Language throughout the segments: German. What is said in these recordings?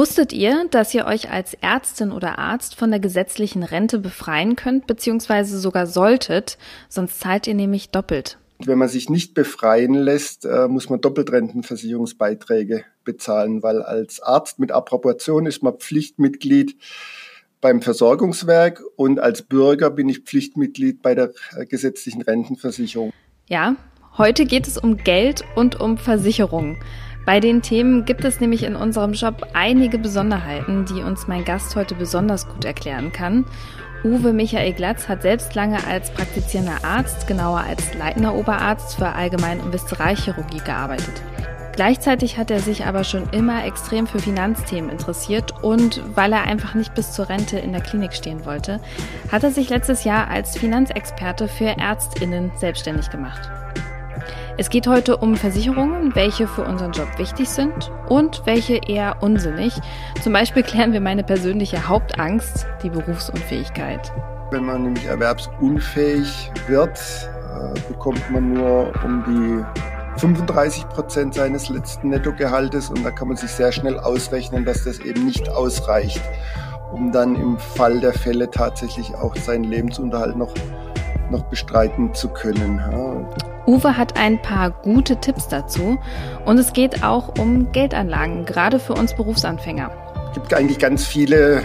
Wusstet ihr, dass ihr euch als Ärztin oder Arzt von der gesetzlichen Rente befreien könnt, beziehungsweise sogar solltet, sonst zahlt ihr nämlich doppelt? Wenn man sich nicht befreien lässt, äh, muss man Doppeltrentenversicherungsbeiträge bezahlen, weil als Arzt mit Approbation ist man Pflichtmitglied beim Versorgungswerk und als Bürger bin ich Pflichtmitglied bei der äh, gesetzlichen Rentenversicherung. Ja, heute geht es um Geld und um Versicherungen. Bei den Themen gibt es nämlich in unserem Job einige Besonderheiten, die uns mein Gast heute besonders gut erklären kann. Uwe Michael Glatz hat selbst lange als praktizierender Arzt, genauer als leitender Oberarzt für Allgemein- und Viszeralchirurgie gearbeitet. Gleichzeitig hat er sich aber schon immer extrem für Finanzthemen interessiert und weil er einfach nicht bis zur Rente in der Klinik stehen wollte, hat er sich letztes Jahr als Finanzexperte für Ärztinnen selbstständig gemacht. Es geht heute um Versicherungen, welche für unseren Job wichtig sind und welche eher unsinnig. Zum Beispiel klären wir meine persönliche Hauptangst, die Berufsunfähigkeit. Wenn man nämlich erwerbsunfähig wird, äh, bekommt man nur um die 35 Prozent seines letzten Nettogehaltes und da kann man sich sehr schnell ausrechnen, dass das eben nicht ausreicht, um dann im Fall der Fälle tatsächlich auch seinen Lebensunterhalt noch, noch bestreiten zu können. Uwe hat ein paar gute Tipps dazu und es geht auch um Geldanlagen, gerade für uns Berufsanfänger. Es gibt eigentlich ganz viele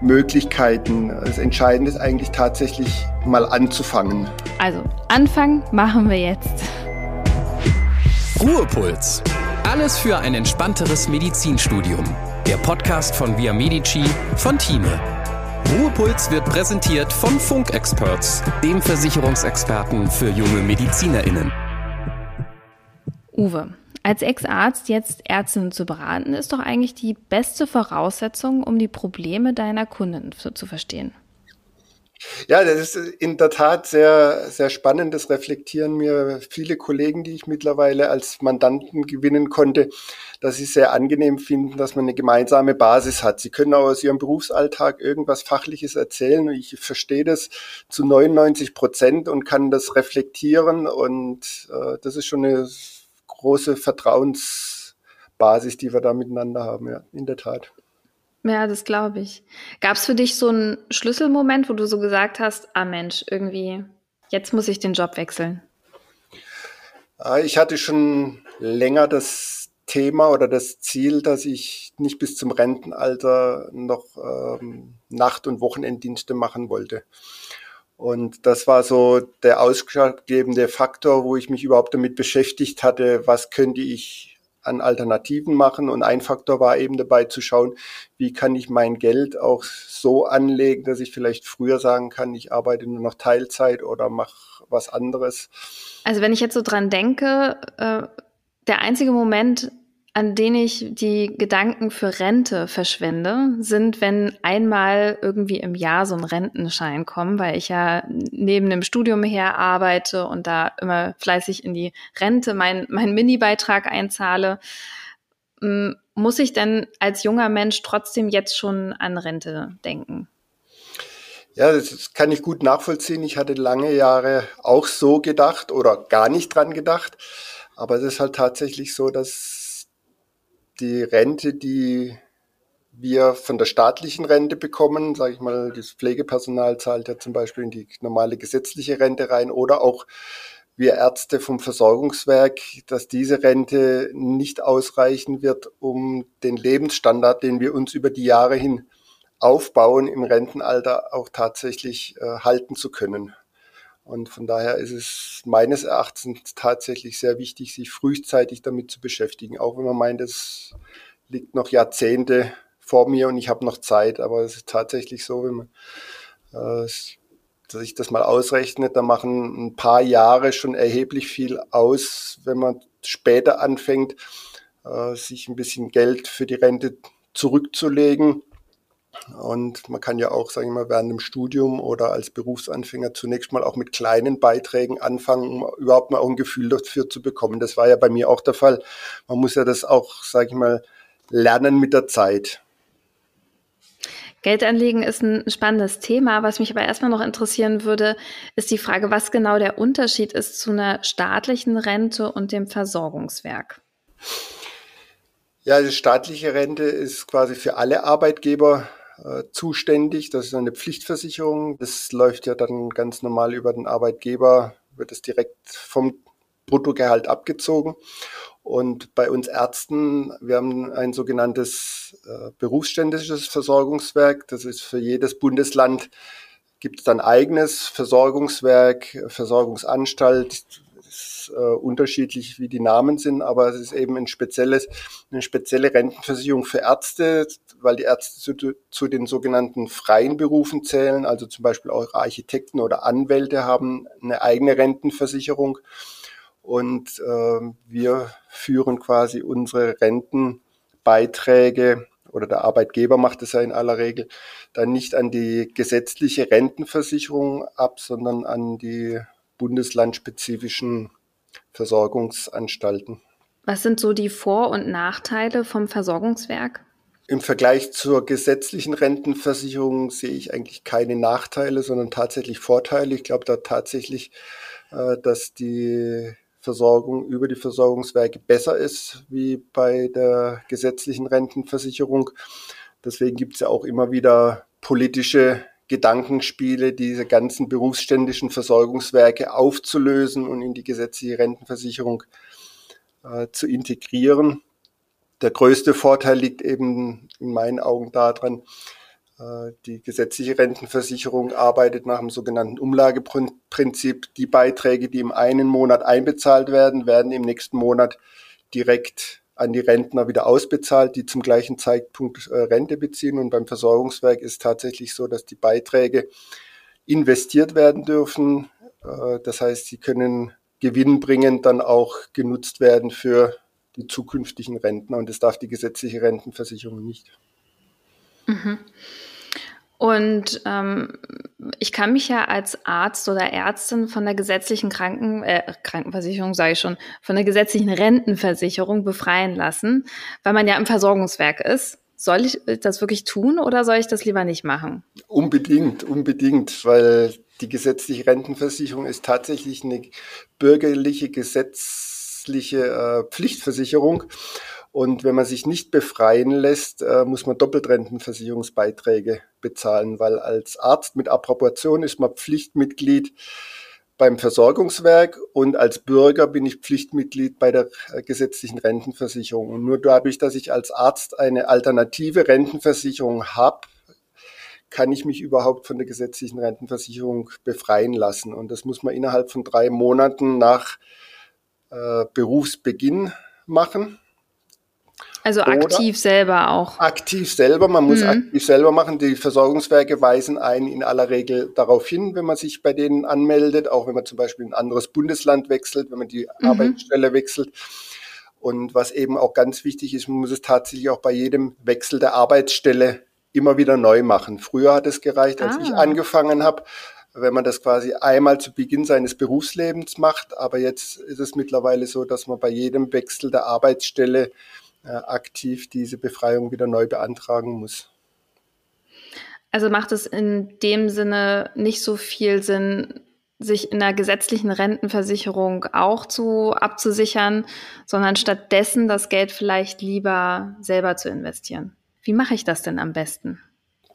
Möglichkeiten. Das Entscheidende ist eigentlich tatsächlich mal anzufangen. Also, anfangen machen wir jetzt. Ruhepuls. Alles für ein entspannteres Medizinstudium. Der Podcast von Via Medici von Thieme. Ruhepuls wird präsentiert von Funk Experts, dem Versicherungsexperten für junge MedizinerInnen. Uwe, als Ex-Arzt jetzt Ärztinnen zu beraten, ist doch eigentlich die beste Voraussetzung, um die Probleme deiner Kunden zu verstehen. Ja, das ist in der Tat sehr, sehr spannend. Das reflektieren mir viele Kollegen, die ich mittlerweile als Mandanten gewinnen konnte, dass sie sehr angenehm finden, dass man eine gemeinsame Basis hat. Sie können auch aus ihrem Berufsalltag irgendwas Fachliches erzählen ich verstehe das zu 99 Prozent und kann das reflektieren und äh, das ist schon eine große Vertrauensbasis, die wir da miteinander haben, ja, in der Tat. Ja, das glaube ich. Gab es für dich so einen Schlüsselmoment, wo du so gesagt hast, ah Mensch, irgendwie, jetzt muss ich den Job wechseln? Ah, ich hatte schon länger das Thema oder das Ziel, dass ich nicht bis zum Rentenalter noch ähm, Nacht- und Wochenenddienste machen wollte. Und das war so der ausschlaggebende Faktor, wo ich mich überhaupt damit beschäftigt hatte, was könnte ich an Alternativen machen. Und ein Faktor war eben dabei zu schauen, wie kann ich mein Geld auch so anlegen, dass ich vielleicht früher sagen kann, ich arbeite nur noch Teilzeit oder mache was anderes. Also wenn ich jetzt so dran denke, äh, der einzige Moment, an denen ich die Gedanken für Rente verschwende, sind, wenn einmal irgendwie im Jahr so ein Rentenschein kommt, weil ich ja neben dem Studium her arbeite und da immer fleißig in die Rente meinen mein Mini-Beitrag einzahle. Muss ich denn als junger Mensch trotzdem jetzt schon an Rente denken? Ja, das kann ich gut nachvollziehen. Ich hatte lange Jahre auch so gedacht oder gar nicht dran gedacht. Aber es ist halt tatsächlich so, dass die Rente, die wir von der staatlichen Rente bekommen, sage ich mal, das Pflegepersonal zahlt ja zum Beispiel in die normale gesetzliche Rente rein oder auch wir Ärzte vom Versorgungswerk, dass diese Rente nicht ausreichen wird, um den Lebensstandard, den wir uns über die Jahre hin aufbauen, im Rentenalter auch tatsächlich äh, halten zu können. Und von daher ist es meines Erachtens tatsächlich sehr wichtig, sich frühzeitig damit zu beschäftigen, auch wenn man meint, es liegt noch Jahrzehnte vor mir und ich habe noch Zeit. Aber es ist tatsächlich so, wenn man äh, sich das mal ausrechnet, da machen ein paar Jahre schon erheblich viel aus, wenn man später anfängt, äh, sich ein bisschen Geld für die Rente zurückzulegen und man kann ja auch, sagen wir mal, während dem Studium oder als Berufsanfänger zunächst mal auch mit kleinen Beiträgen anfangen, um überhaupt mal auch ein Gefühl dafür zu bekommen. Das war ja bei mir auch der Fall. Man muss ja das auch, sage ich mal, lernen mit der Zeit. Geldanlegen ist ein spannendes Thema. Was mich aber erstmal noch interessieren würde, ist die Frage, was genau der Unterschied ist zu einer staatlichen Rente und dem Versorgungswerk. Ja, die staatliche Rente ist quasi für alle Arbeitgeber äh, zuständig. Das ist eine Pflichtversicherung. Das läuft ja dann ganz normal über den Arbeitgeber, wird es direkt vom Bruttogehalt abgezogen. Und bei uns Ärzten, wir haben ein sogenanntes äh, berufsständisches Versorgungswerk. Das ist für jedes Bundesland gibt es dann eigenes Versorgungswerk, Versorgungsanstalt, äh, unterschiedlich, wie die Namen sind, aber es ist eben ein spezielles, eine spezielle Rentenversicherung für Ärzte, weil die Ärzte zu, zu den sogenannten freien Berufen zählen, also zum Beispiel auch Architekten oder Anwälte haben eine eigene Rentenversicherung. Und äh, wir führen quasi unsere Rentenbeiträge oder der Arbeitgeber macht es ja in aller Regel, dann nicht an die gesetzliche Rentenversicherung ab, sondern an die bundeslandspezifischen Versorgungsanstalten. Was sind so die Vor- und Nachteile vom Versorgungswerk? Im Vergleich zur gesetzlichen Rentenversicherung sehe ich eigentlich keine Nachteile, sondern tatsächlich Vorteile. Ich glaube da tatsächlich, äh, dass die Versorgung über die Versorgungswerke besser ist wie bei der gesetzlichen Rentenversicherung. Deswegen gibt es ja auch immer wieder politische Gedankenspiele, diese ganzen berufsständischen Versorgungswerke aufzulösen und in die gesetzliche Rentenversicherung äh, zu integrieren. Der größte Vorteil liegt eben in meinen Augen daran, äh, die gesetzliche Rentenversicherung arbeitet nach dem sogenannten Umlageprinzip. Die Beiträge, die im einen Monat einbezahlt werden, werden im nächsten Monat direkt an die Rentner wieder ausbezahlt, die zum gleichen Zeitpunkt äh, Rente beziehen. Und beim Versorgungswerk ist tatsächlich so, dass die Beiträge investiert werden dürfen. Äh, das heißt, sie können gewinnbringend dann auch genutzt werden für die zukünftigen Rentner. Und das darf die gesetzliche Rentenversicherung nicht. Mhm. Und ähm, ich kann mich ja als Arzt oder Ärztin von der gesetzlichen Kranken, äh, Krankenversicherung, sage ich schon, von der gesetzlichen Rentenversicherung befreien lassen, weil man ja im Versorgungswerk ist. Soll ich das wirklich tun oder soll ich das lieber nicht machen? Unbedingt, unbedingt, weil die gesetzliche Rentenversicherung ist tatsächlich eine bürgerliche gesetzliche äh, Pflichtversicherung. Und wenn man sich nicht befreien lässt, äh, muss man Doppeltrentenversicherungsbeiträge bezahlen, weil als Arzt mit Approbation ist man Pflichtmitglied beim Versorgungswerk und als Bürger bin ich Pflichtmitglied bei der äh, gesetzlichen Rentenversicherung. Und nur dadurch, dass ich als Arzt eine alternative Rentenversicherung habe, kann ich mich überhaupt von der gesetzlichen Rentenversicherung befreien lassen. Und das muss man innerhalb von drei Monaten nach äh, Berufsbeginn machen. Also aktiv selber auch. Aktiv selber, man muss mhm. aktiv selber machen. Die Versorgungswerke weisen einen in aller Regel darauf hin, wenn man sich bei denen anmeldet, auch wenn man zum Beispiel ein anderes Bundesland wechselt, wenn man die mhm. Arbeitsstelle wechselt. Und was eben auch ganz wichtig ist, man muss es tatsächlich auch bei jedem Wechsel der Arbeitsstelle immer wieder neu machen. Früher hat es gereicht, als ah. ich angefangen habe, wenn man das quasi einmal zu Beginn seines Berufslebens macht. Aber jetzt ist es mittlerweile so, dass man bei jedem Wechsel der Arbeitsstelle aktiv diese Befreiung wieder neu beantragen muss. Also macht es in dem Sinne nicht so viel Sinn, sich in der gesetzlichen Rentenversicherung auch zu abzusichern, sondern stattdessen das Geld vielleicht lieber selber zu investieren. Wie mache ich das denn am besten?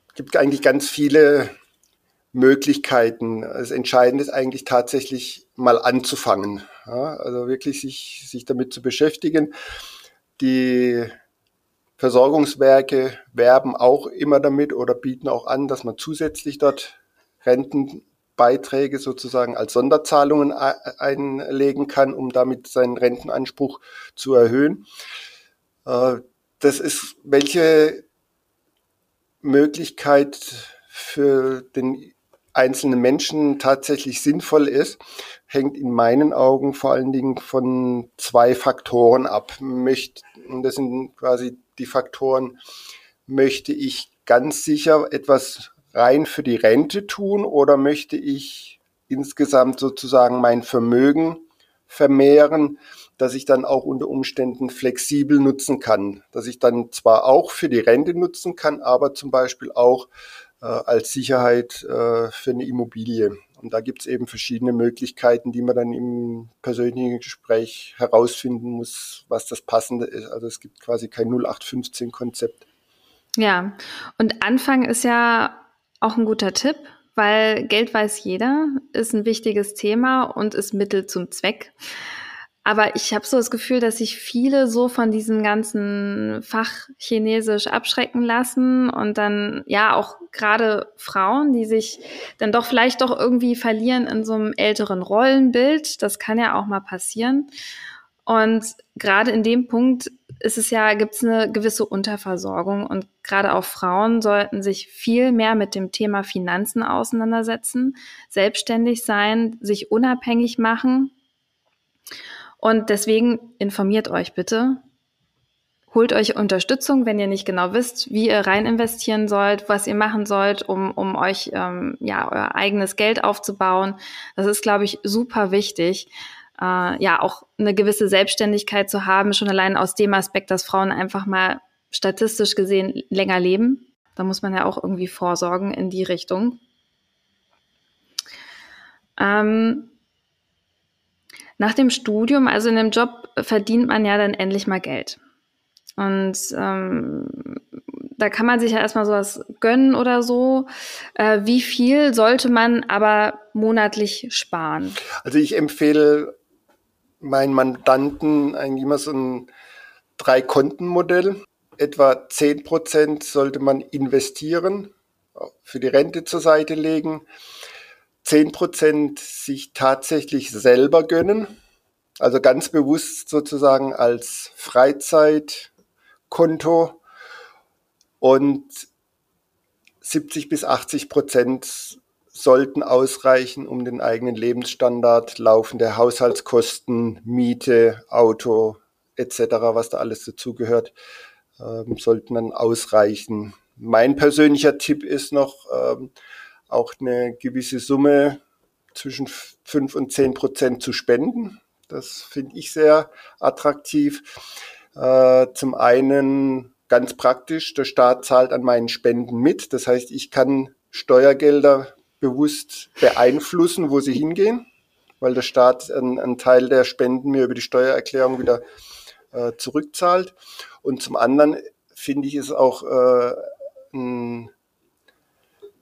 Es gibt eigentlich ganz viele Möglichkeiten. Das Entscheidende ist eigentlich tatsächlich mal anzufangen. Ja, also wirklich sich, sich damit zu beschäftigen. Die Versorgungswerke werben auch immer damit oder bieten auch an, dass man zusätzlich dort Rentenbeiträge sozusagen als Sonderzahlungen einlegen kann, um damit seinen Rentenanspruch zu erhöhen. Äh, das ist, welche Möglichkeit für den einzelnen Menschen tatsächlich sinnvoll ist, hängt in meinen Augen vor allen Dingen von zwei Faktoren ab. Möcht, das sind quasi die Faktoren, möchte ich ganz sicher etwas rein für die Rente tun oder möchte ich insgesamt sozusagen mein Vermögen vermehren, dass ich dann auch unter Umständen flexibel nutzen kann, dass ich dann zwar auch für die Rente nutzen kann, aber zum Beispiel auch als Sicherheit äh, für eine Immobilie. Und da gibt es eben verschiedene Möglichkeiten, die man dann im persönlichen Gespräch herausfinden muss, was das Passende ist. Also es gibt quasi kein 0815-Konzept. Ja, und Anfang ist ja auch ein guter Tipp, weil Geld weiß jeder, ist ein wichtiges Thema und ist Mittel zum Zweck. Aber ich habe so das Gefühl, dass sich viele so von diesem ganzen Fach Chinesisch abschrecken lassen und dann ja auch gerade Frauen, die sich dann doch vielleicht doch irgendwie verlieren in so einem älteren Rollenbild. Das kann ja auch mal passieren. Und gerade in dem Punkt ist es ja, gibt es eine gewisse Unterversorgung und gerade auch Frauen sollten sich viel mehr mit dem Thema Finanzen auseinandersetzen, selbstständig sein, sich unabhängig machen und deswegen informiert euch bitte. Holt euch Unterstützung, wenn ihr nicht genau wisst, wie ihr rein investieren sollt, was ihr machen sollt, um, um euch ähm, ja euer eigenes Geld aufzubauen. Das ist, glaube ich, super wichtig. Äh, ja, auch eine gewisse Selbstständigkeit zu haben, schon allein aus dem Aspekt, dass Frauen einfach mal statistisch gesehen länger leben. Da muss man ja auch irgendwie vorsorgen in die Richtung. Ähm, nach dem Studium, also in dem Job, verdient man ja dann endlich mal Geld. Und ähm, da kann man sich ja erstmal sowas gönnen oder so. Äh, wie viel sollte man aber monatlich sparen? Also ich empfehle meinen Mandanten eigentlich immer so ein Drei-Konten-Modell. Etwa 10 Prozent sollte man investieren, für die Rente zur Seite legen. 10 Prozent sich tatsächlich selber gönnen. Also ganz bewusst sozusagen als Freizeitkonto und 70 bis 80 Prozent sollten ausreichen, um den eigenen Lebensstandard, laufende Haushaltskosten, Miete, Auto etc., was da alles dazugehört, ähm, sollten dann ausreichen. Mein persönlicher Tipp ist noch, ähm, auch eine gewisse Summe zwischen 5 und 10 Prozent zu spenden. Das finde ich sehr attraktiv. Äh, zum einen ganz praktisch, der Staat zahlt an meinen Spenden mit. Das heißt, ich kann Steuergelder bewusst beeinflussen, wo sie hingehen, weil der Staat einen, einen Teil der Spenden mir über die Steuererklärung wieder äh, zurückzahlt. Und zum anderen finde ich es auch äh, ein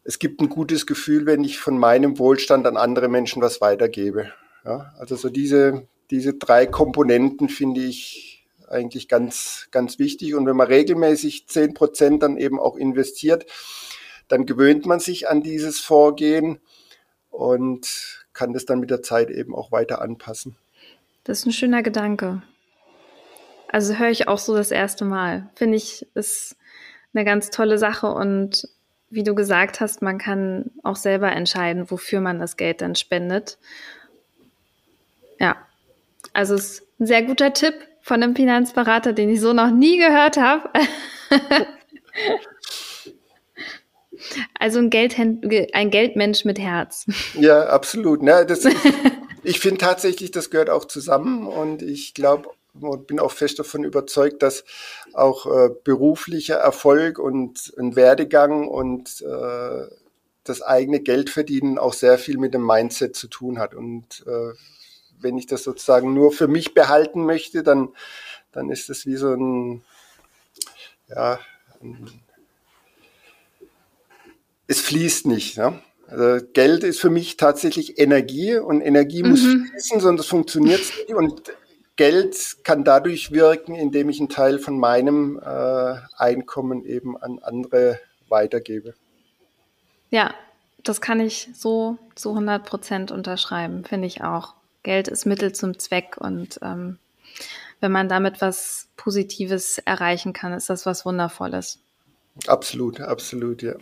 es gibt ein gutes Gefühl, wenn ich von meinem Wohlstand an andere Menschen was weitergebe. Ja, also so diese, diese drei Komponenten finde ich eigentlich ganz, ganz wichtig. Und wenn man regelmäßig zehn Prozent dann eben auch investiert, dann gewöhnt man sich an dieses Vorgehen und kann das dann mit der Zeit eben auch weiter anpassen. Das ist ein schöner Gedanke. Also höre ich auch so das erste Mal. Finde ich, ist eine ganz tolle Sache und wie du gesagt hast, man kann auch selber entscheiden, wofür man das Geld dann spendet. Ja, also es ist ein sehr guter Tipp von einem Finanzberater, den ich so noch nie gehört habe. also ein, Geldhänd ein Geldmensch mit Herz. Ja, absolut. Ne, das, ich finde tatsächlich, das gehört auch zusammen und ich glaube, und bin auch fest davon überzeugt, dass auch äh, beruflicher Erfolg und ein Werdegang und äh, das eigene Geldverdienen auch sehr viel mit dem Mindset zu tun hat. Und äh, wenn ich das sozusagen nur für mich behalten möchte, dann, dann ist das wie so ein, ja, ein, es fließt nicht. Ne? Also Geld ist für mich tatsächlich Energie und Energie muss mhm. fließen, sonst funktioniert es nicht. Und Geld kann dadurch wirken, indem ich einen Teil von meinem äh, Einkommen eben an andere weitergebe. Ja, das kann ich so zu 100 Prozent unterschreiben, finde ich auch. Geld ist Mittel zum Zweck und ähm, wenn man damit was Positives erreichen kann, ist das was Wundervolles. Absolut, absolut, ja.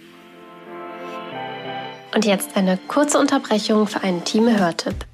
Und jetzt eine kurze Unterbrechung für einen Team-Hörtipp.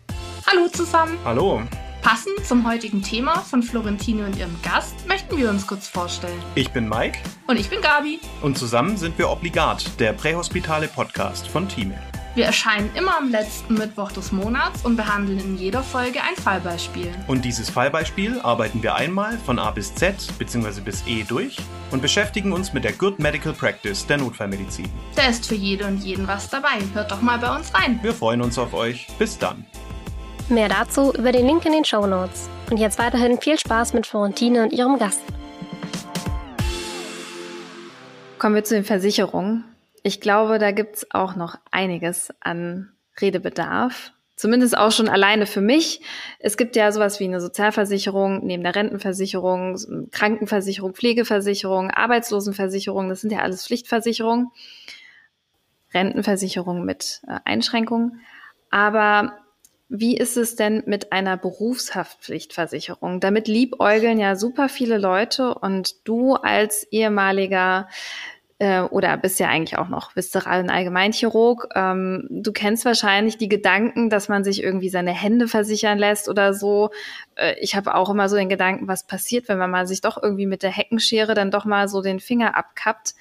Hallo zusammen. Hallo. Passend zum heutigen Thema von Florentine und ihrem Gast möchten wir uns kurz vorstellen. Ich bin Mike. Und ich bin Gabi. Und zusammen sind wir Obligat, der prähospitale Podcast von Thieme. Wir erscheinen immer am letzten Mittwoch des Monats und behandeln in jeder Folge ein Fallbeispiel. Und dieses Fallbeispiel arbeiten wir einmal von A bis Z bzw. bis E durch und beschäftigen uns mit der Good Medical Practice der Notfallmedizin. Da ist für jede und jeden was dabei. Hört doch mal bei uns rein. Wir freuen uns auf euch. Bis dann. Mehr dazu über den Link in den Show Notes. Und jetzt weiterhin viel Spaß mit Florentine und ihrem Gast. Kommen wir zu den Versicherungen. Ich glaube, da gibt's auch noch einiges an Redebedarf. Zumindest auch schon alleine für mich. Es gibt ja sowas wie eine Sozialversicherung, neben der Rentenversicherung, Krankenversicherung, Pflegeversicherung, Arbeitslosenversicherung. Das sind ja alles Pflichtversicherungen. Rentenversicherung mit äh, Einschränkungen. Aber wie ist es denn mit einer Berufshaftpflichtversicherung? Damit liebäugeln ja super viele Leute und du als ehemaliger äh, oder bist ja eigentlich auch noch viszeralen Allgemeinchirurg, ähm, du kennst wahrscheinlich die Gedanken, dass man sich irgendwie seine Hände versichern lässt oder so. Äh, ich habe auch immer so den Gedanken, was passiert, wenn man mal sich doch irgendwie mit der Heckenschere dann doch mal so den Finger abkappt.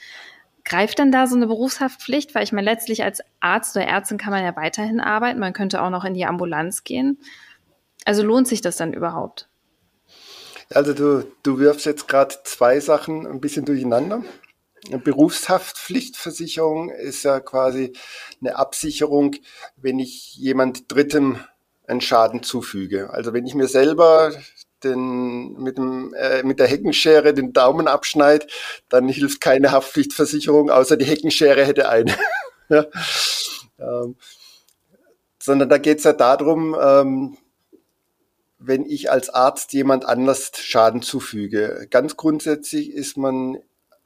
Greift denn da so eine Berufshaftpflicht? Weil ich meine, letztlich als Arzt oder Ärztin kann man ja weiterhin arbeiten. Man könnte auch noch in die Ambulanz gehen. Also lohnt sich das dann überhaupt? Also du, du wirfst jetzt gerade zwei Sachen ein bisschen durcheinander. Eine Berufshaftpflichtversicherung ist ja quasi eine Absicherung, wenn ich jemand Drittem einen Schaden zufüge. Also wenn ich mir selber den, mit, dem, äh, mit der Heckenschere den Daumen abschneidet, dann hilft keine Haftpflichtversicherung, außer die Heckenschere hätte eine. ja. ähm, sondern da geht es ja darum, ähm, wenn ich als Arzt jemand anders Schaden zufüge. Ganz grundsätzlich ist man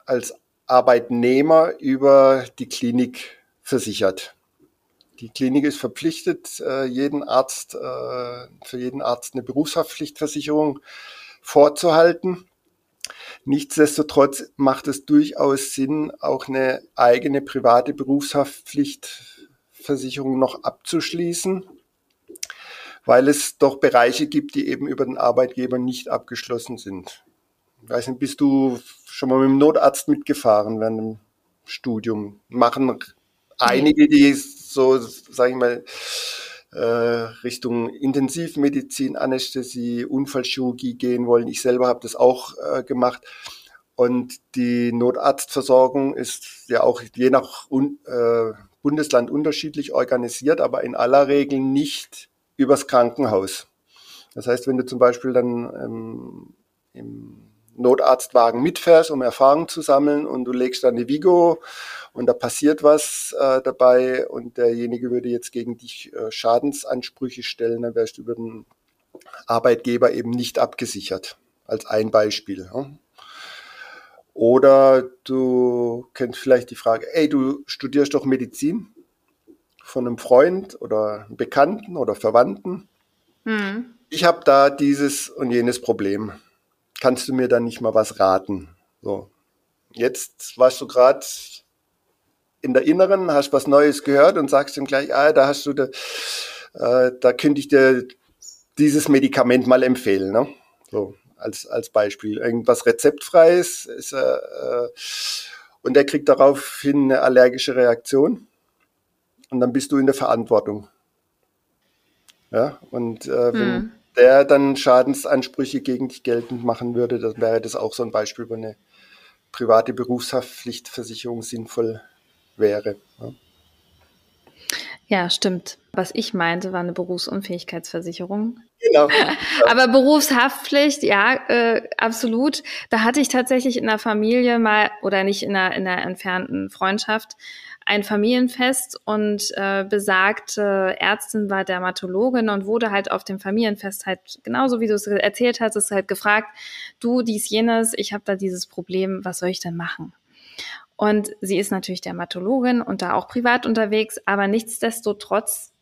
als Arbeitnehmer über die Klinik versichert. Die Klinik ist verpflichtet, äh, jeden Arzt, äh, für jeden Arzt eine Berufshaftpflichtversicherung vorzuhalten. Nichtsdestotrotz macht es durchaus Sinn, auch eine eigene private Berufshaftpflichtversicherung noch abzuschließen, weil es doch Bereiche gibt, die eben über den Arbeitgeber nicht abgeschlossen sind. Ich weiß nicht, bist du schon mal mit dem Notarzt mitgefahren während dem Studium? Machen einige, die so, sag ich mal, äh, Richtung Intensivmedizin, Anästhesie, Unfallchirurgie gehen wollen. Ich selber habe das auch äh, gemacht. Und die Notarztversorgung ist ja auch je nach äh, Bundesland unterschiedlich organisiert, aber in aller Regel nicht übers Krankenhaus. Das heißt, wenn du zum Beispiel dann ähm, im Notarztwagen mitfährst, um Erfahrung zu sammeln und du legst dann die Vigo und da passiert was äh, dabei und derjenige würde jetzt gegen dich äh, Schadensansprüche stellen, dann wärst du über den Arbeitgeber eben nicht abgesichert. Als ein Beispiel. Ja. Oder du kennst vielleicht die Frage, ey, du studierst doch Medizin von einem Freund oder einem Bekannten oder Verwandten. Mhm. Ich habe da dieses und jenes Problem kannst du mir dann nicht mal was raten? So. Jetzt warst du gerade in der Inneren, hast was Neues gehört und sagst ihm gleich, ah, da hast du, da, äh, da könnte ich dir dieses Medikament mal empfehlen. Ne? So, als, als Beispiel. Irgendwas rezeptfreies ist, äh, äh, und der kriegt daraufhin eine allergische Reaktion. Und dann bist du in der Verantwortung. Ja, und äh, wenn, hm der dann Schadensansprüche gegen dich geltend machen würde, dann wäre das auch so ein Beispiel, wo eine private Berufshaftpflichtversicherung sinnvoll wäre. Ja. Ja, stimmt. Was ich meinte, war eine Berufsunfähigkeitsversicherung. Genau. Aber Berufshaftpflicht, ja, äh, absolut. Da hatte ich tatsächlich in der Familie mal, oder nicht in einer, in einer entfernten Freundschaft, ein Familienfest und äh, besagte Ärztin war Dermatologin und wurde halt auf dem Familienfest halt genauso wie du es erzählt hast, ist halt gefragt, du dies jenes, ich habe da dieses Problem, was soll ich denn machen? Und sie ist natürlich Dermatologin und da auch privat unterwegs, aber nichtsdestotrotz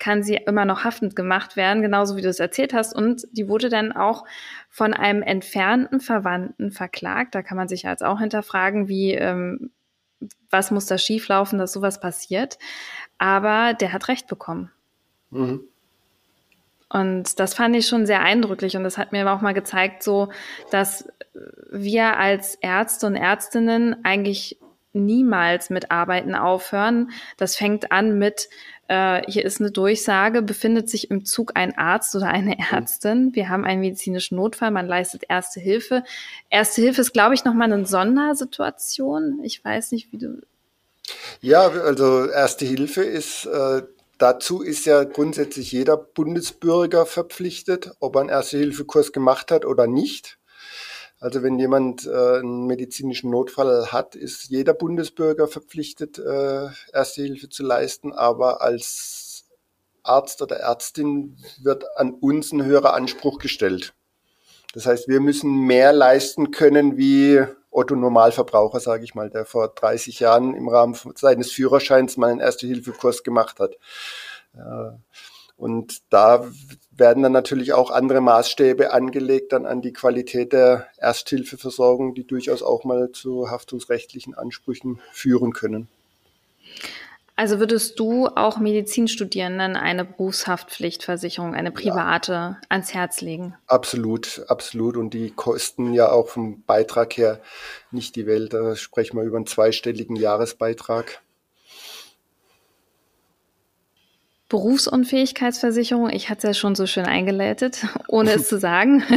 kann sie immer noch haftend gemacht werden, genauso wie du es erzählt hast. Und die wurde dann auch von einem entfernten Verwandten verklagt. Da kann man sich jetzt auch hinterfragen, wie ähm, was muss da schieflaufen, dass sowas passiert. Aber der hat Recht bekommen. Mhm. Und das fand ich schon sehr eindrücklich und das hat mir auch mal gezeigt, so, dass wir als Ärzte und Ärztinnen eigentlich niemals mit Arbeiten aufhören. Das fängt an mit, äh, hier ist eine Durchsage, befindet sich im Zug ein Arzt oder eine Ärztin. Wir haben einen medizinischen Notfall, man leistet Erste Hilfe. Erste Hilfe ist, glaube ich, nochmal eine Sondersituation. Ich weiß nicht, wie du. Ja, also Erste Hilfe ist, äh, dazu ist ja grundsätzlich jeder Bundesbürger verpflichtet, ob er einen Erste-Hilfe-Kurs gemacht hat oder nicht. Also wenn jemand äh, einen medizinischen Notfall hat, ist jeder Bundesbürger verpflichtet, äh, Erste Hilfe zu leisten. Aber als Arzt oder Ärztin wird an uns ein höherer Anspruch gestellt. Das heißt, wir müssen mehr leisten können wie Otto Normalverbraucher, sage ich mal, der vor 30 Jahren im Rahmen seines Führerscheins mal einen Erste-Hilfe-Kurs gemacht hat. Äh, und da werden dann natürlich auch andere Maßstäbe angelegt dann an die Qualität der Ersthilfeversorgung, die durchaus auch mal zu haftungsrechtlichen Ansprüchen führen können. Also würdest du auch Medizinstudierenden eine Berufshaftpflichtversicherung, eine private, ja. ans Herz legen? Absolut, absolut. Und die kosten ja auch vom Beitrag her nicht die Welt. Da sprechen wir über einen zweistelligen Jahresbeitrag. Berufsunfähigkeitsversicherung, ich hatte es ja schon so schön eingeleitet, ohne es zu sagen.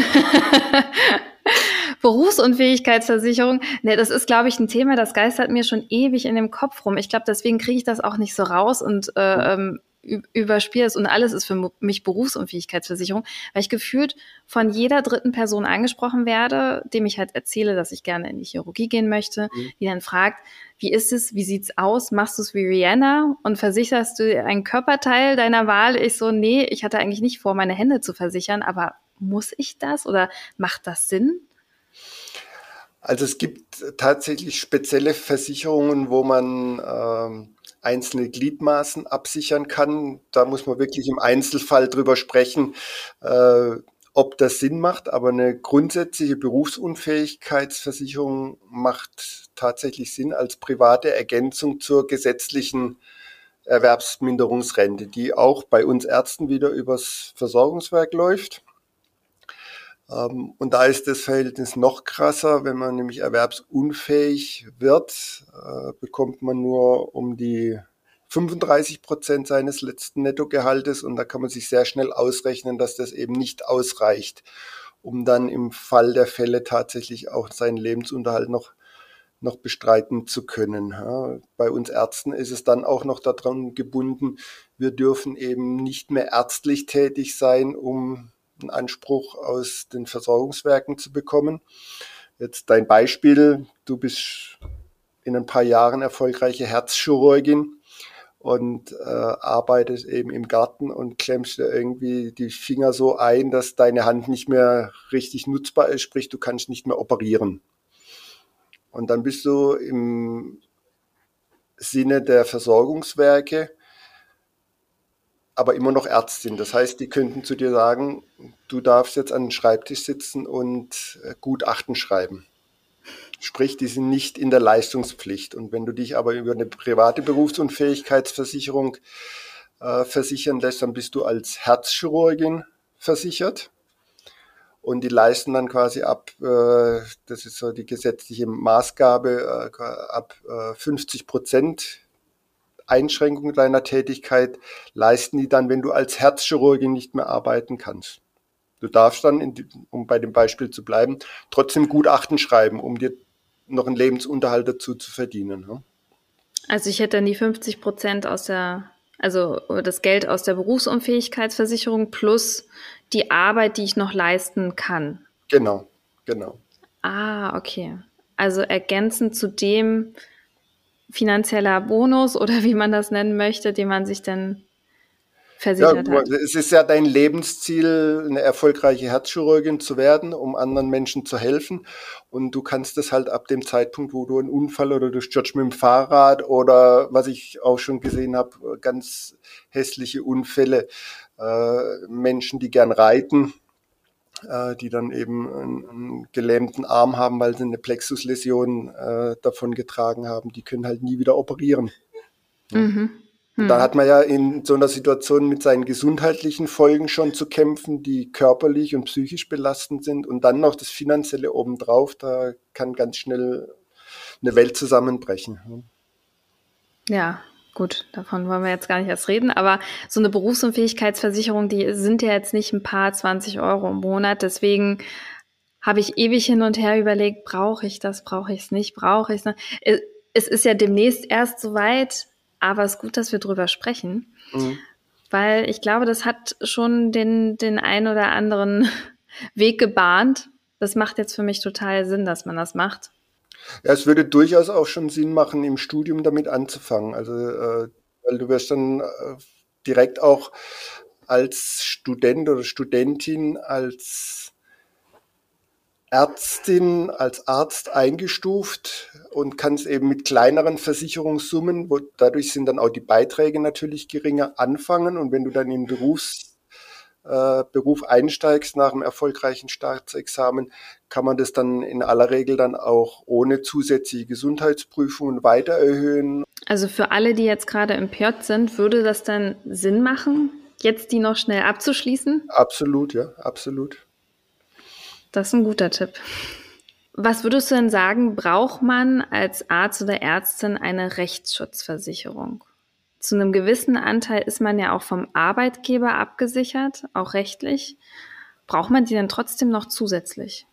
Berufsunfähigkeitsversicherung, ne, das ist, glaube ich, ein Thema, das geistert mir schon ewig in dem Kopf rum. Ich glaube, deswegen kriege ich das auch nicht so raus und äh, ähm, überspiele es und alles ist für mich Berufsunfähigkeitsversicherung, weil ich gefühlt von jeder dritten Person angesprochen werde, dem ich halt erzähle, dass ich gerne in die Chirurgie gehen möchte, mhm. die dann fragt, wie ist es, wie sieht's aus, machst du es wie Rihanna und versicherst du einen Körperteil deiner Wahl? Ich so, nee, ich hatte eigentlich nicht vor, meine Hände zu versichern, aber muss ich das oder macht das Sinn? Also es gibt tatsächlich spezielle Versicherungen, wo man ähm, einzelne Gliedmaßen absichern kann. Da muss man wirklich im Einzelfall drüber sprechen, äh, ob das Sinn macht. Aber eine grundsätzliche Berufsunfähigkeitsversicherung macht tatsächlich Sinn als private Ergänzung zur gesetzlichen Erwerbsminderungsrente, die auch bei uns Ärzten wieder übers Versorgungswerk läuft. Ähm, und da ist das Verhältnis noch krasser. Wenn man nämlich erwerbsunfähig wird, äh, bekommt man nur um die 35 Prozent seines letzten Nettogehaltes und da kann man sich sehr schnell ausrechnen, dass das eben nicht ausreicht, um dann im Fall der Fälle tatsächlich auch seinen Lebensunterhalt noch noch bestreiten zu können. Bei uns Ärzten ist es dann auch noch daran gebunden, wir dürfen eben nicht mehr ärztlich tätig sein, um einen Anspruch aus den Versorgungswerken zu bekommen. Jetzt dein Beispiel, du bist in ein paar Jahren erfolgreiche Herzchirurgin und äh, arbeitest eben im Garten und klemmst dir irgendwie die Finger so ein, dass deine Hand nicht mehr richtig nutzbar ist, sprich du kannst nicht mehr operieren. Und dann bist du im Sinne der Versorgungswerke aber immer noch Ärztin. Das heißt, die könnten zu dir sagen, du darfst jetzt an den Schreibtisch sitzen und äh, Gutachten schreiben. Sprich, die sind nicht in der Leistungspflicht. Und wenn du dich aber über eine private Berufsunfähigkeitsversicherung äh, versichern lässt, dann bist du als Herzchirurgin versichert. Und die leisten dann quasi ab, äh, das ist so die gesetzliche Maßgabe, äh, ab äh, 50 Prozent Einschränkung deiner Tätigkeit leisten die dann, wenn du als Herzchirurgin nicht mehr arbeiten kannst. Du darfst dann, in, um bei dem Beispiel zu bleiben, trotzdem Gutachten schreiben, um dir noch einen Lebensunterhalt dazu zu verdienen. Ne? Also ich hätte dann die 50 Prozent aus der, also das Geld aus der Berufsunfähigkeitsversicherung plus die Arbeit, die ich noch leisten kann. Genau, genau. Ah, okay. Also ergänzend zu dem, finanzieller Bonus oder wie man das nennen möchte, den man sich dann versichert ja, hat. Es ist ja dein Lebensziel, eine erfolgreiche Herzchirurgin zu werden, um anderen Menschen zu helfen. Und du kannst das halt ab dem Zeitpunkt, wo du einen Unfall oder du stürzt mit dem Fahrrad oder was ich auch schon gesehen habe, ganz hässliche Unfälle, äh, Menschen, die gern reiten, äh, die dann eben einen, einen, gelähmten Arm haben, weil sie eine Plexusläsion äh, davon getragen haben, die können halt nie wieder operieren. Mhm. Mhm. Da hat man ja in so einer Situation mit seinen gesundheitlichen Folgen schon zu kämpfen, die körperlich und psychisch belastend sind und dann noch das Finanzielle obendrauf, da kann ganz schnell eine Welt zusammenbrechen. Ja, gut, davon wollen wir jetzt gar nicht erst reden, aber so eine Berufsunfähigkeitsversicherung, die sind ja jetzt nicht ein paar 20 Euro im Monat, deswegen habe ich ewig hin und her überlegt, brauche ich das, brauche ich es nicht, brauche ich es nicht. Es ist ja demnächst erst soweit, aber es ist gut, dass wir drüber sprechen, mhm. weil ich glaube, das hat schon den, den ein oder anderen Weg gebahnt. Das macht jetzt für mich total Sinn, dass man das macht. Ja, es würde durchaus auch schon Sinn machen, im Studium damit anzufangen. Also, äh, weil du wirst dann äh, direkt auch als Student oder Studentin, als Ärztin, als Arzt eingestuft und kannst eben mit kleineren Versicherungssummen, wo, dadurch sind dann auch die Beiträge natürlich geringer, anfangen. Und wenn du dann im Berufs äh, Beruf einsteigst nach einem erfolgreichen Staatsexamen, kann man das dann in aller Regel dann auch ohne zusätzliche Gesundheitsprüfungen weiter erhöhen. Also für alle, die jetzt gerade im PJ sind, würde das dann Sinn machen, jetzt die noch schnell abzuschließen? Absolut, ja, absolut. Das ist ein guter Tipp. Was würdest du denn sagen, braucht man als Arzt oder Ärztin eine Rechtsschutzversicherung? Zu einem gewissen Anteil ist man ja auch vom Arbeitgeber abgesichert, auch rechtlich. Braucht man die dann trotzdem noch zusätzlich?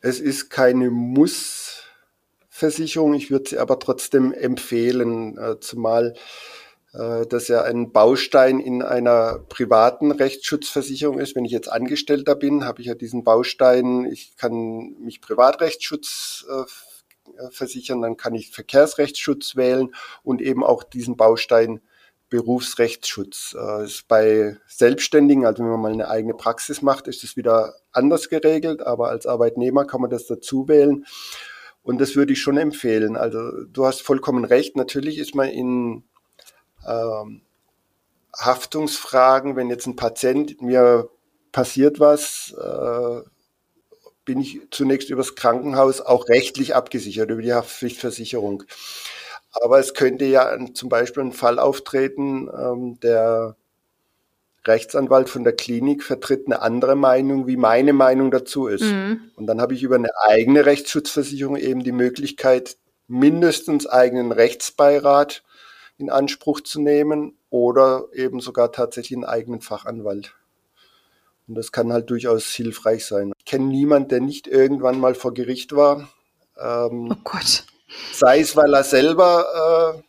Es ist keine Muss-Versicherung, ich würde sie aber trotzdem empfehlen, äh, zumal äh, das ja ein Baustein in einer privaten Rechtsschutzversicherung ist. Wenn ich jetzt Angestellter bin, habe ich ja diesen Baustein, ich kann mich Privatrechtsschutz äh, versichern, dann kann ich Verkehrsrechtsschutz wählen und eben auch diesen Baustein Berufsrechtsschutz. Äh, ist bei Selbstständigen, also wenn man mal eine eigene Praxis macht, ist es wieder anders geregelt, aber als Arbeitnehmer kann man das dazu wählen. Und das würde ich schon empfehlen. Also du hast vollkommen recht. Natürlich ist man in ähm, Haftungsfragen, wenn jetzt ein Patient mir passiert was, äh, bin ich zunächst übers Krankenhaus auch rechtlich abgesichert, über die Haftpflichtversicherung. Aber es könnte ja zum Beispiel ein Fall auftreten, ähm, der Rechtsanwalt von der Klinik vertritt eine andere Meinung, wie meine Meinung dazu ist. Mhm. Und dann habe ich über eine eigene Rechtsschutzversicherung eben die Möglichkeit, mindestens eigenen Rechtsbeirat in Anspruch zu nehmen oder eben sogar tatsächlich einen eigenen Fachanwalt. Und das kann halt durchaus hilfreich sein. Kenne niemanden, der nicht irgendwann mal vor Gericht war. Ähm, oh Gott. Sei es, weil er selber äh,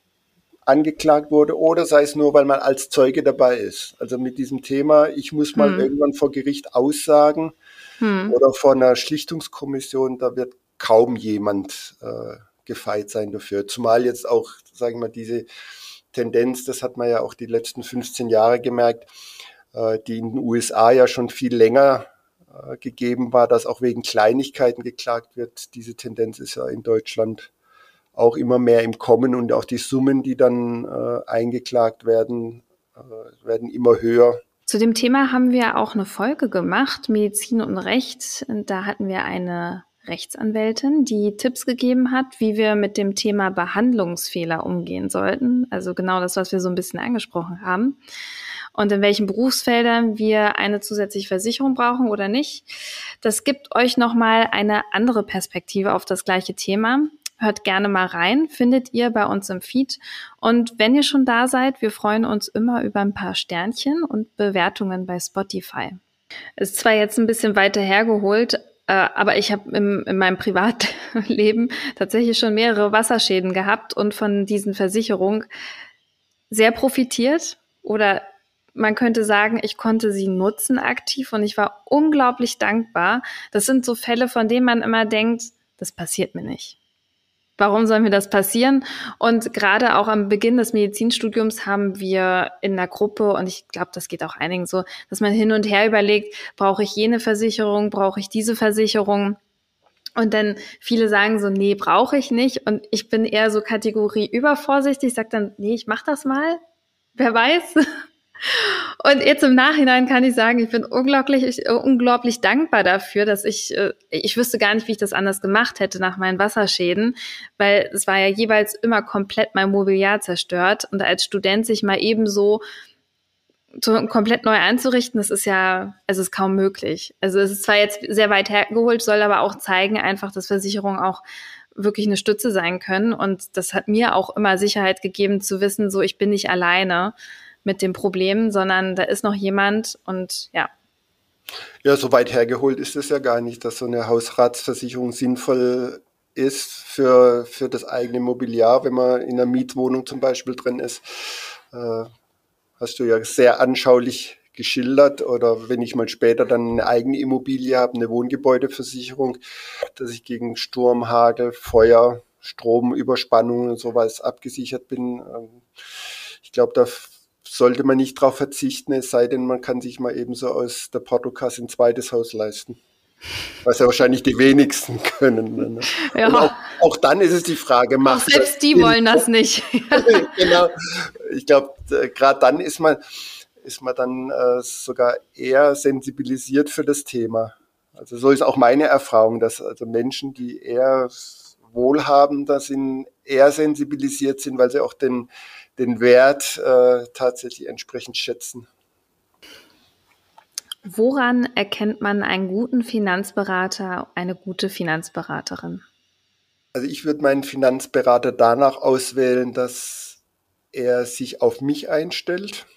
angeklagt wurde oder sei es nur, weil man als Zeuge dabei ist. Also mit diesem Thema, ich muss mal hm. irgendwann vor Gericht aussagen hm. oder vor einer Schlichtungskommission, da wird kaum jemand äh, gefeit sein dafür. Zumal jetzt auch, sagen wir mal, diese Tendenz, das hat man ja auch die letzten 15 Jahre gemerkt, äh, die in den USA ja schon viel länger äh, gegeben war, dass auch wegen Kleinigkeiten geklagt wird. Diese Tendenz ist ja in Deutschland auch immer mehr im Kommen und auch die Summen, die dann äh, eingeklagt werden, äh, werden immer höher. Zu dem Thema haben wir auch eine Folge gemacht, Medizin und Recht. Da hatten wir eine Rechtsanwältin, die Tipps gegeben hat, wie wir mit dem Thema Behandlungsfehler umgehen sollten. Also genau das, was wir so ein bisschen angesprochen haben und in welchen Berufsfeldern wir eine zusätzliche Versicherung brauchen oder nicht. Das gibt euch nochmal eine andere Perspektive auf das gleiche Thema. Hört gerne mal rein, findet ihr bei uns im Feed. Und wenn ihr schon da seid, wir freuen uns immer über ein paar Sternchen und Bewertungen bei Spotify. Ist zwar jetzt ein bisschen weiter hergeholt, äh, aber ich habe in meinem Privatleben tatsächlich schon mehrere Wasserschäden gehabt und von diesen Versicherungen sehr profitiert oder man könnte sagen, ich konnte sie nutzen aktiv und ich war unglaublich dankbar. Das sind so Fälle, von denen man immer denkt, das passiert mir nicht. Warum soll mir das passieren? Und gerade auch am Beginn des Medizinstudiums haben wir in der Gruppe, und ich glaube, das geht auch einigen so, dass man hin und her überlegt, brauche ich jene Versicherung, brauche ich diese Versicherung? Und dann viele sagen so, nee, brauche ich nicht. Und ich bin eher so Kategorie übervorsichtig, sage dann, nee, ich mach das mal. Wer weiß? Und jetzt im Nachhinein kann ich sagen, ich bin unglaublich, unglaublich dankbar dafür, dass ich, äh, ich wüsste gar nicht, wie ich das anders gemacht hätte nach meinen Wasserschäden, weil es war ja jeweils immer komplett mein Mobiliar zerstört und als Student sich mal ebenso so komplett neu einzurichten, das ist ja, also ist kaum möglich. Also es ist zwar jetzt sehr weit hergeholt, soll aber auch zeigen einfach, dass Versicherungen auch wirklich eine Stütze sein können. Und das hat mir auch immer Sicherheit gegeben zu wissen, so ich bin nicht alleine mit dem Problem, sondern da ist noch jemand und ja. Ja, so weit hergeholt ist es ja gar nicht, dass so eine Hausratsversicherung sinnvoll ist für, für das eigene Mobiliar, wenn man in einer Mietwohnung zum Beispiel drin ist. Äh, hast du ja sehr anschaulich geschildert oder wenn ich mal später dann eine eigene Immobilie habe, eine Wohngebäudeversicherung, dass ich gegen Sturm, Hagel, Feuer, Stromüberspannung und sowas abgesichert bin. Ähm, ich glaube, da sollte man nicht drauf verzichten, es sei denn, man kann sich mal ebenso aus der Portokasse ein zweites Haus leisten. Was ja wahrscheinlich die wenigsten können. Ne? Ja. Auch, auch, dann ist es die Frage, macht auch selbst die wollen das nicht. genau. Ich glaube, gerade dann ist man, ist man dann äh, sogar eher sensibilisiert für das Thema. Also so ist auch meine Erfahrung, dass also Menschen, die eher wohlhabender sind, eher sensibilisiert sind, weil sie auch den, den Wert äh, tatsächlich entsprechend schätzen. Woran erkennt man einen guten Finanzberater, eine gute Finanzberaterin? Also ich würde meinen Finanzberater danach auswählen, dass er sich auf mich einstellt,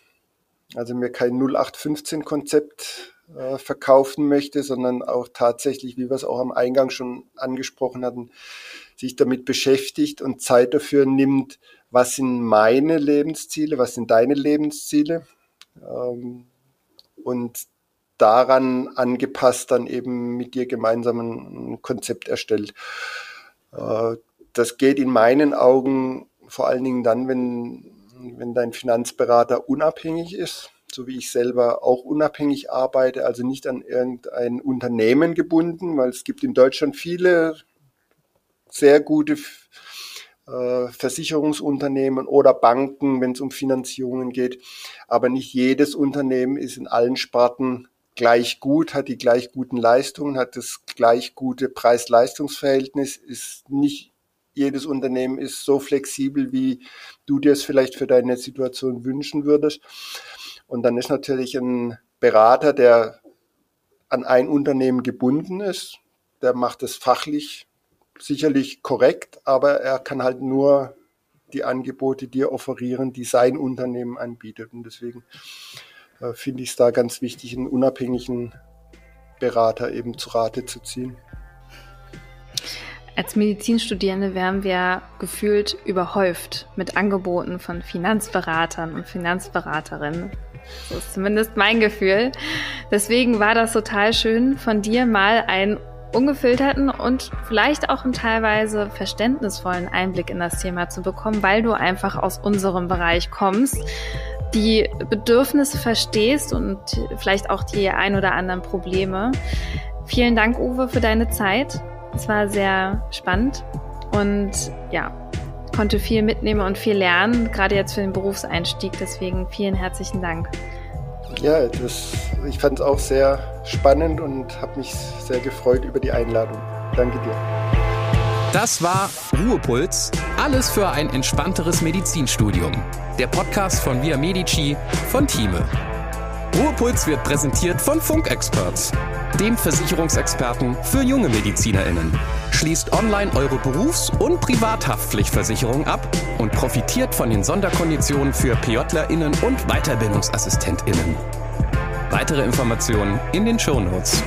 also mir kein 0815-Konzept äh, verkaufen möchte, sondern auch tatsächlich, wie wir es auch am Eingang schon angesprochen hatten, sich damit beschäftigt und Zeit dafür nimmt, was sind meine Lebensziele, was sind deine Lebensziele ähm, und daran angepasst dann eben mit dir gemeinsam ein Konzept erstellt. Äh, das geht in meinen Augen vor allen Dingen dann, wenn, wenn dein Finanzberater unabhängig ist, so wie ich selber auch unabhängig arbeite, also nicht an irgendein Unternehmen gebunden, weil es gibt in Deutschland viele sehr gute äh, Versicherungsunternehmen oder Banken, wenn es um Finanzierungen geht. Aber nicht jedes Unternehmen ist in allen Sparten gleich gut, hat die gleich guten Leistungen, hat das gleich gute Preis-Leistungs-Verhältnis, ist nicht jedes Unternehmen ist so flexibel, wie du dir es vielleicht für deine Situation wünschen würdest. Und dann ist natürlich ein Berater, der an ein Unternehmen gebunden ist, der macht es fachlich sicherlich korrekt, aber er kann halt nur die Angebote dir offerieren, die sein Unternehmen anbietet. Und deswegen äh, finde ich es da ganz wichtig, einen unabhängigen Berater eben zu Rate zu ziehen. Als Medizinstudierende werden wir gefühlt überhäuft mit Angeboten von Finanzberatern und Finanzberaterinnen. Das ist zumindest mein Gefühl. Deswegen war das total schön, von dir mal einen ungefilterten und vielleicht auch einen teilweise verständnisvollen Einblick in das Thema zu bekommen, weil du einfach aus unserem Bereich kommst die Bedürfnisse verstehst und vielleicht auch die ein oder anderen Probleme. Vielen Dank, Uwe, für deine Zeit. Es war sehr spannend und ja, konnte viel mitnehmen und viel lernen, gerade jetzt für den Berufseinstieg. Deswegen vielen herzlichen Dank. Ja, das, ich fand es auch sehr spannend und habe mich sehr gefreut über die Einladung. Danke dir. Das war Ruhepuls. Alles für ein entspannteres Medizinstudium. Der Podcast von Via Medici von Thieme. Ruhepuls wird präsentiert von Funk Experts, dem Versicherungsexperten für junge MedizinerInnen. Schließt online eure Berufs- und Privathaftpflichtversicherung ab und profitiert von den Sonderkonditionen für PJlerInnen und WeiterbildungsassistentInnen. Weitere Informationen in den Show Notes.